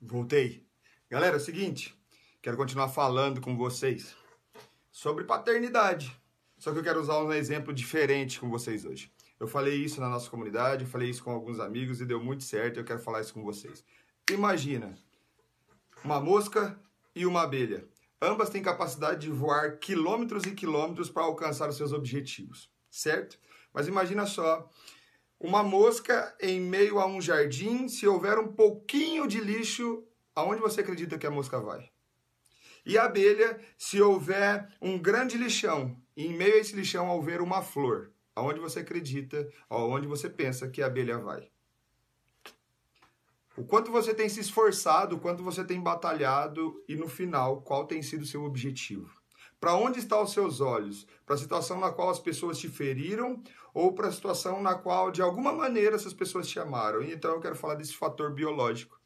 Voltei. Galera, é o seguinte, quero continuar falando com vocês sobre paternidade. Só que eu quero usar um exemplo diferente com vocês hoje. Eu falei isso na nossa comunidade, eu falei isso com alguns amigos e deu muito certo, eu quero falar isso com vocês. Imagina uma mosca e uma abelha. Ambas têm capacidade de voar quilômetros e quilômetros para alcançar os seus objetivos, certo? Mas imagina só uma mosca em meio a um jardim, se houver um pouquinho de lixo, aonde você acredita que a mosca vai? E a abelha, se houver um grande lixão, e em meio a esse lixão houver uma flor, aonde você acredita, aonde você pensa que a abelha vai? O quanto você tem se esforçado, o quanto você tem batalhado e no final, qual tem sido o seu objetivo? Para onde estão os seus olhos? Para a situação na qual as pessoas te feriram ou para a situação na qual, de alguma maneira, essas pessoas te amaram? Então eu quero falar desse fator biológico.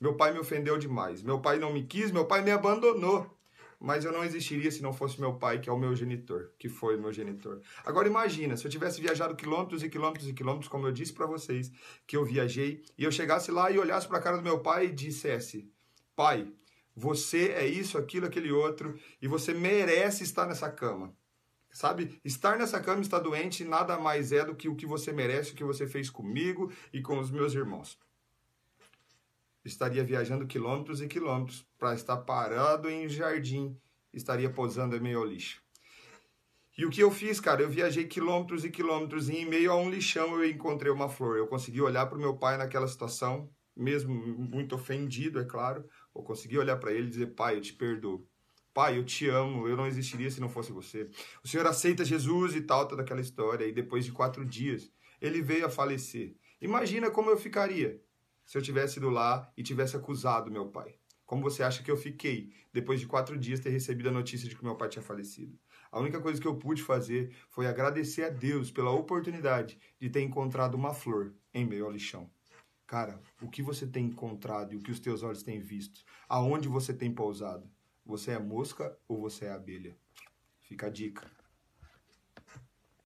Meu pai me ofendeu demais. Meu pai não me quis, meu pai me abandonou. Mas eu não existiria se não fosse meu pai, que é o meu genitor, que foi meu genitor. Agora imagina, se eu tivesse viajado quilômetros e quilômetros e quilômetros, como eu disse para vocês, que eu viajei, e eu chegasse lá e olhasse para a cara do meu pai e dissesse: Pai, você é isso, aquilo, aquele outro, e você merece estar nessa cama. Sabe? Estar nessa cama estar doente nada mais é do que o que você merece, o que você fez comigo e com os meus irmãos. Estaria viajando quilômetros e quilômetros para estar parado em jardim, estaria posando em meio ao lixo. E o que eu fiz, cara? Eu viajei quilômetros e quilômetros e em meio a um lixão eu encontrei uma flor. Eu consegui olhar para o meu pai naquela situação, mesmo muito ofendido, é claro, eu consegui olhar para ele e dizer: Pai, eu te perdoo. Pai, eu te amo, eu não existiria se não fosse você. O Senhor aceita Jesus e tal, toda aquela história. E depois de quatro dias, ele veio a falecer. Imagina como eu ficaria se eu tivesse ido lá e tivesse acusado meu pai. Como você acha que eu fiquei depois de quatro dias ter recebido a notícia de que meu pai tinha falecido? A única coisa que eu pude fazer foi agradecer a Deus pela oportunidade de ter encontrado uma flor em meio ao lixão. Cara, o que você tem encontrado e o que os teus olhos têm visto? Aonde você tem pousado? Você é mosca ou você é abelha? Fica a dica.